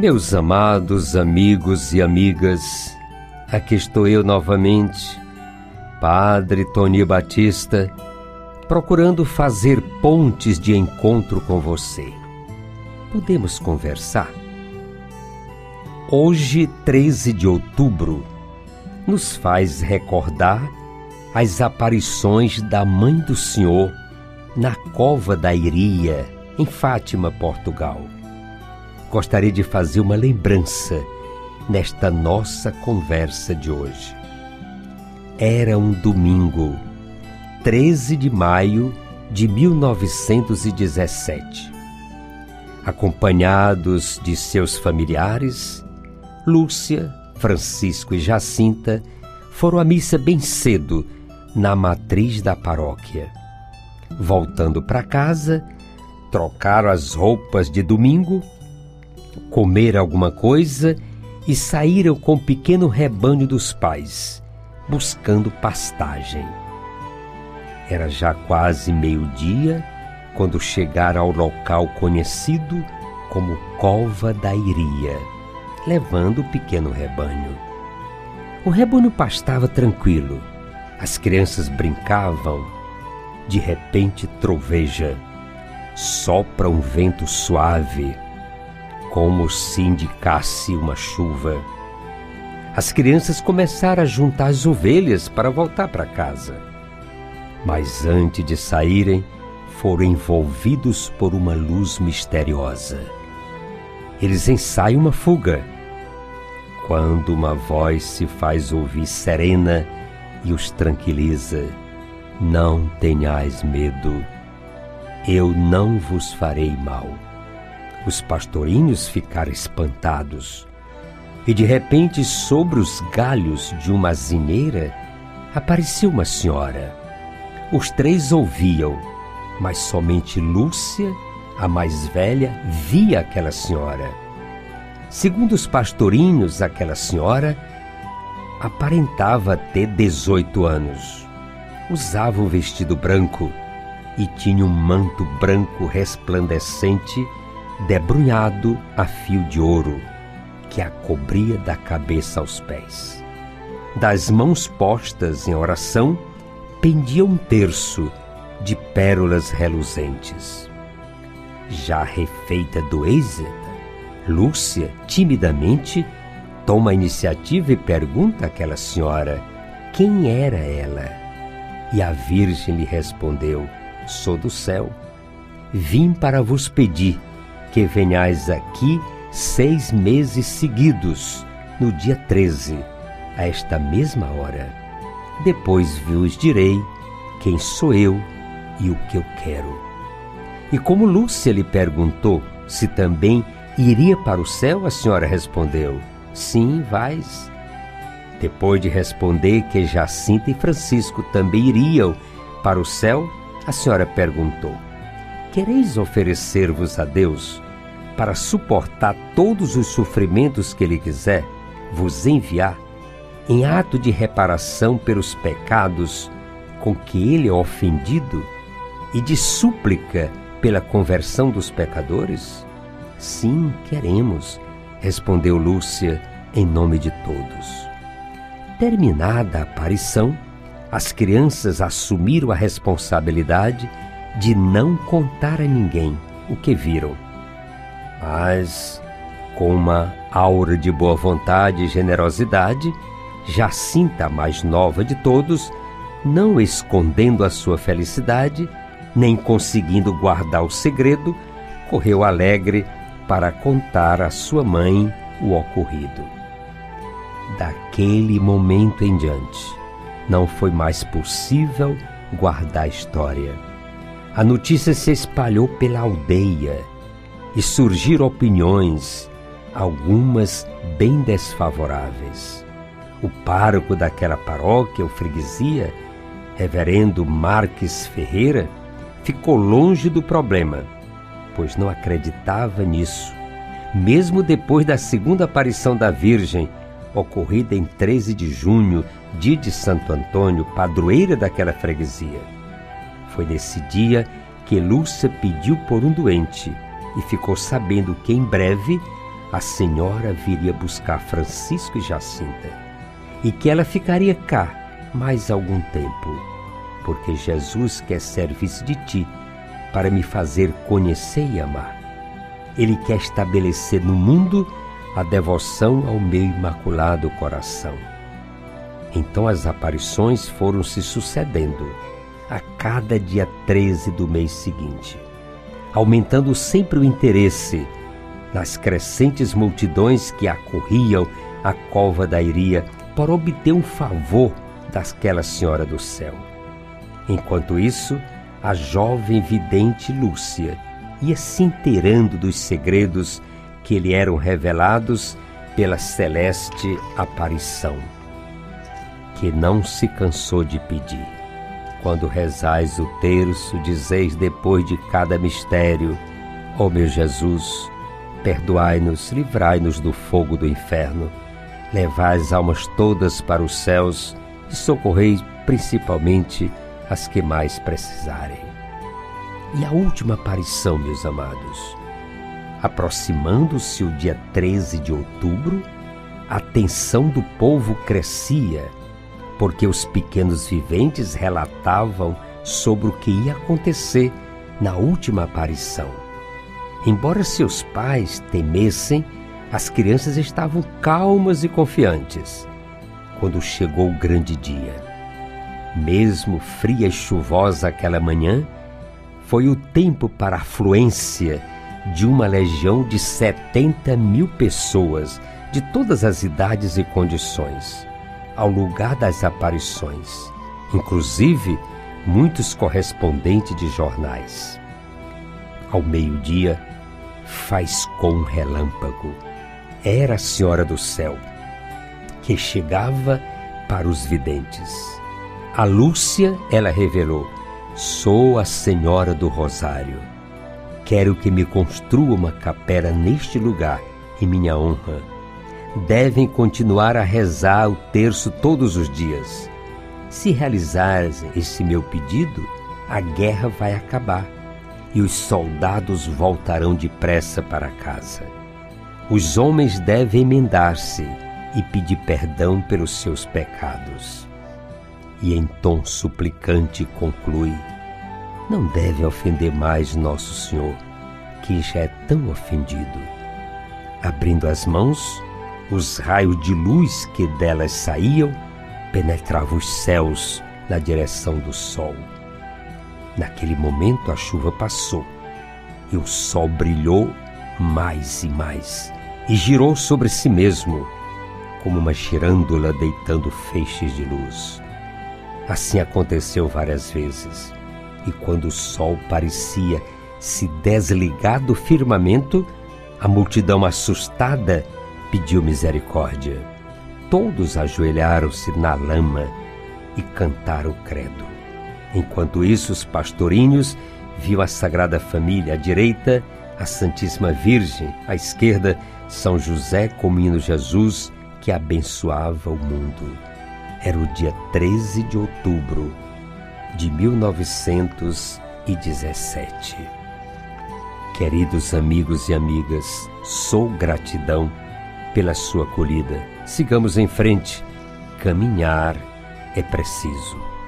Meus amados amigos e amigas, aqui estou eu novamente, Padre Tony Batista, procurando fazer pontes de encontro com você. Podemos conversar? Hoje, 13 de outubro, nos faz recordar as aparições da Mãe do Senhor na Cova da Iria, em Fátima, Portugal. Gostaria de fazer uma lembrança nesta nossa conversa de hoje. Era um domingo, 13 de maio de 1917. Acompanhados de seus familiares, Lúcia, Francisco e Jacinta foram à missa bem cedo na matriz da paróquia. Voltando para casa, trocaram as roupas de domingo, comeram alguma coisa e saíram com o pequeno rebanho dos pais, buscando pastagem. Era já quase meio-dia quando chegaram ao local conhecido como Cova da Iria, levando o pequeno rebanho. O rebanho pastava tranquilo, as crianças brincavam. De repente troveja, sopra um vento suave como se indicasse uma chuva. As crianças começaram a juntar as ovelhas para voltar para casa. Mas antes de saírem, foram envolvidos por uma luz misteriosa. Eles ensaiam uma fuga. Quando uma voz se faz ouvir serena e os tranquiliza: Não tenhais medo, eu não vos farei mal. Os pastorinhos ficaram espantados. E de repente, sobre os galhos de uma azinheira, apareceu uma senhora. Os três ouviam, mas somente Lúcia, a mais velha, via aquela senhora. Segundo os pastorinhos, aquela senhora aparentava ter 18 anos. Usava um vestido branco e tinha um manto branco resplandecente debrunhado a fio de ouro, que a cobria da cabeça aos pés. Das mãos postas em oração, pendia um terço de pérolas reluzentes. Já refeita do êxito, Lúcia, timidamente, toma a iniciativa e pergunta àquela senhora quem era ela. E a Virgem lhe respondeu: Sou do céu. Vim para vos pedir que venhais aqui seis meses seguidos, no dia 13, a esta mesma hora. Depois vos direi quem sou eu e o que eu quero. E como Lúcia lhe perguntou se também iria para o céu, a senhora respondeu: Sim, vais. Depois de responder que Jacinta e Francisco também iriam para o céu, a senhora perguntou: Quereis oferecer-vos a Deus para suportar todos os sofrimentos que Ele quiser vos enviar, em ato de reparação pelos pecados com que Ele é ofendido e de súplica pela conversão dos pecadores? Sim, queremos, respondeu Lúcia em nome de todos. Terminada a aparição, as crianças assumiram a responsabilidade de não contar a ninguém o que viram. Mas, com uma aura de boa vontade e generosidade, Jacinta, a mais nova de todos, não escondendo a sua felicidade, nem conseguindo guardar o segredo, correu alegre para contar à sua mãe o ocorrido. Daquele momento em diante, não foi mais possível guardar a história. A notícia se espalhou pela aldeia e surgiram opiniões algumas bem desfavoráveis. O pároco daquela paróquia, o freguesia, reverendo Marques Ferreira, ficou longe do problema, pois não acreditava nisso, mesmo depois da segunda aparição da Virgem, ocorrida em 13 de junho, dia de Santo Antônio, padroeira daquela freguesia. Foi nesse dia que Lúcia pediu por um doente e ficou sabendo que em breve a senhora viria buscar Francisco e Jacinta e que ela ficaria cá mais algum tempo, porque Jesus quer serviço de ti para me fazer conhecer e amar. Ele quer estabelecer no mundo a devoção ao meu imaculado coração. Então as aparições foram se sucedendo a cada dia 13 do mês seguinte, aumentando sempre o interesse nas crescentes multidões que acorriam a cova da Iria para obter um favor daquela senhora do céu. Enquanto isso, a jovem vidente Lúcia ia se inteirando dos segredos que lhe eram revelados pela celeste aparição, que não se cansou de pedir. Quando rezais o terço, dizeis depois de cada mistério: Ó oh meu Jesus, perdoai-nos, livrai-nos do fogo do inferno levai as almas todas para os céus e socorrei principalmente as que mais precisarem. E a última aparição, meus amados. Aproximando-se o dia 13 de outubro, a atenção do povo crescia, porque os pequenos viventes relatavam sobre o que ia acontecer na última aparição. Embora seus pais temessem, as crianças estavam calmas e confiantes quando chegou o grande dia. Mesmo fria e chuvosa aquela manhã, foi o tempo para a afluência de uma legião de 70 mil pessoas de todas as idades e condições ao lugar das aparições, inclusive muitos correspondentes de jornais. Ao meio-dia, faz com um relâmpago era a Senhora do Céu, que chegava para os videntes. A Lúcia, ela revelou: Sou a Senhora do Rosário. Quero que me construa uma capela neste lugar, em minha honra. Devem continuar a rezar o terço todos os dias. Se realizares esse meu pedido, a guerra vai acabar e os soldados voltarão depressa para casa. Os homens devem emendar-se e pedir perdão pelos seus pecados. E em tom suplicante conclui: Não deve ofender mais Nosso Senhor, que já é tão ofendido. Abrindo as mãos, os raios de luz que delas saíam penetravam os céus na direção do sol. Naquele momento a chuva passou e o sol brilhou mais e mais e girou sobre si mesmo, como uma girândola deitando feixes de luz. Assim aconteceu várias vezes, e quando o sol parecia se desligar do firmamento, a multidão assustada pediu misericórdia. Todos ajoelharam-se na lama e cantaram o credo. Enquanto isso, os pastorinhos viam a Sagrada Família à direita, a Santíssima Virgem à esquerda são José Comino Jesus que abençoava o mundo. Era o dia 13 de outubro de 1917. Queridos amigos e amigas, sou gratidão pela sua acolhida. Sigamos em frente. Caminhar é preciso.